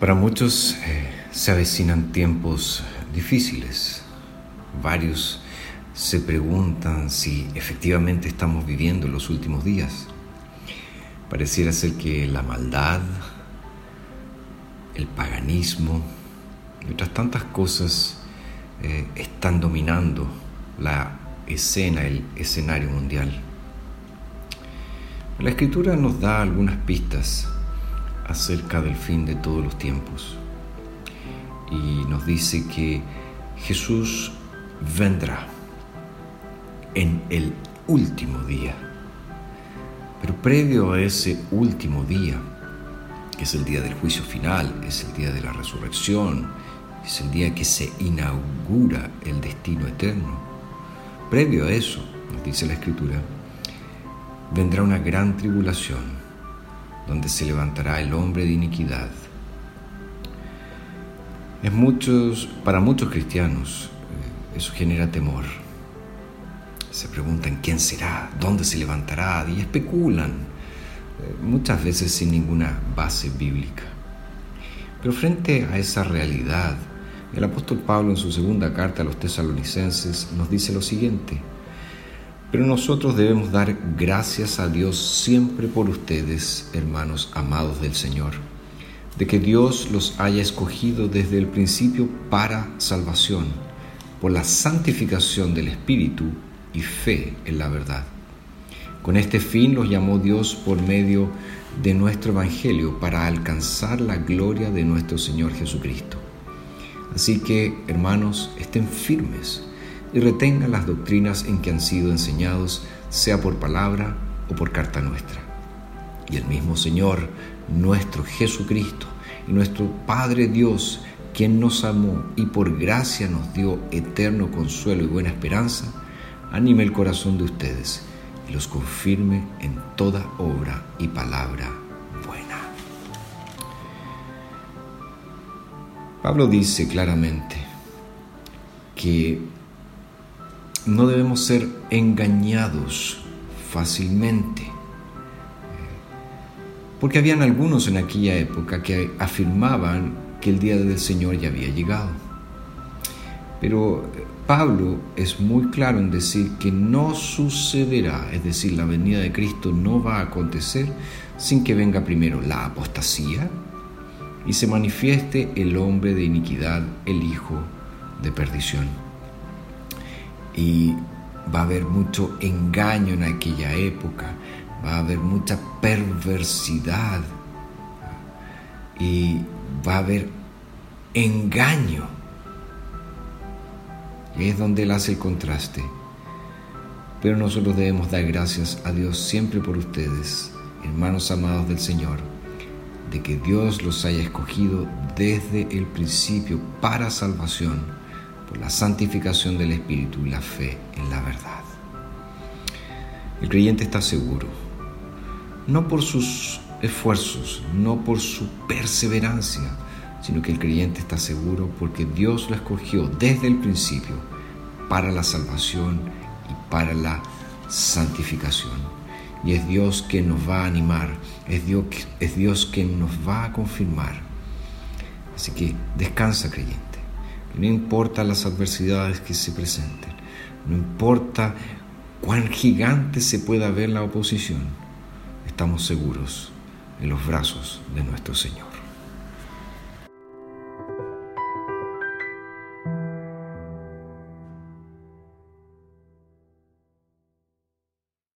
Para muchos eh, se avecinan tiempos difíciles. Varios se preguntan si efectivamente estamos viviendo los últimos días. Pareciera ser que la maldad, el paganismo y otras tantas cosas eh, están dominando la escena, el escenario mundial. La escritura nos da algunas pistas acerca del fin de todos los tiempos. Y nos dice que Jesús vendrá en el último día. Pero previo a ese último día, que es el día del juicio final, es el día de la resurrección, es el día que se inaugura el destino eterno, previo a eso, nos dice la Escritura, vendrá una gran tribulación donde se levantará el hombre de iniquidad. Es muchos, para muchos cristianos eh, eso genera temor. Se preguntan quién será, dónde se levantará y especulan, eh, muchas veces sin ninguna base bíblica. Pero frente a esa realidad, el apóstol Pablo en su segunda carta a los tesalonicenses nos dice lo siguiente, pero nosotros debemos dar gracias a Dios siempre por ustedes, hermanos amados del Señor, de que Dios los haya escogido desde el principio para salvación, por la santificación del Espíritu y fe en la verdad. Con este fin los llamó Dios por medio de nuestro Evangelio para alcanzar la gloria de nuestro Señor Jesucristo. Así que, hermanos, estén firmes y retengan las doctrinas en que han sido enseñados, sea por palabra o por carta nuestra. Y el mismo Señor, nuestro Jesucristo y nuestro Padre Dios, quien nos amó y por gracia nos dio eterno consuelo y buena esperanza, anime el corazón de ustedes y los confirme en toda obra y palabra buena. Pablo dice claramente que no debemos ser engañados fácilmente. Porque habían algunos en aquella época que afirmaban que el día del Señor ya había llegado. Pero Pablo es muy claro en decir que no sucederá, es decir, la venida de Cristo no va a acontecer sin que venga primero la apostasía y se manifieste el hombre de iniquidad, el hijo de perdición y va a haber mucho engaño en aquella época, va a haber mucha perversidad y va a haber engaño. Es donde él hace el contraste. Pero nosotros debemos dar gracias a Dios siempre por ustedes, hermanos amados del Señor, de que Dios los haya escogido desde el principio para salvación la santificación del Espíritu y la fe en la verdad. El creyente está seguro, no por sus esfuerzos, no por su perseverancia, sino que el creyente está seguro porque Dios lo escogió desde el principio para la salvación y para la santificación. Y es Dios quien nos va a animar, es Dios, es Dios quien nos va a confirmar. Así que descansa creyente. No importa las adversidades que se presenten, no importa cuán gigante se pueda ver la oposición, estamos seguros en los brazos de nuestro Señor.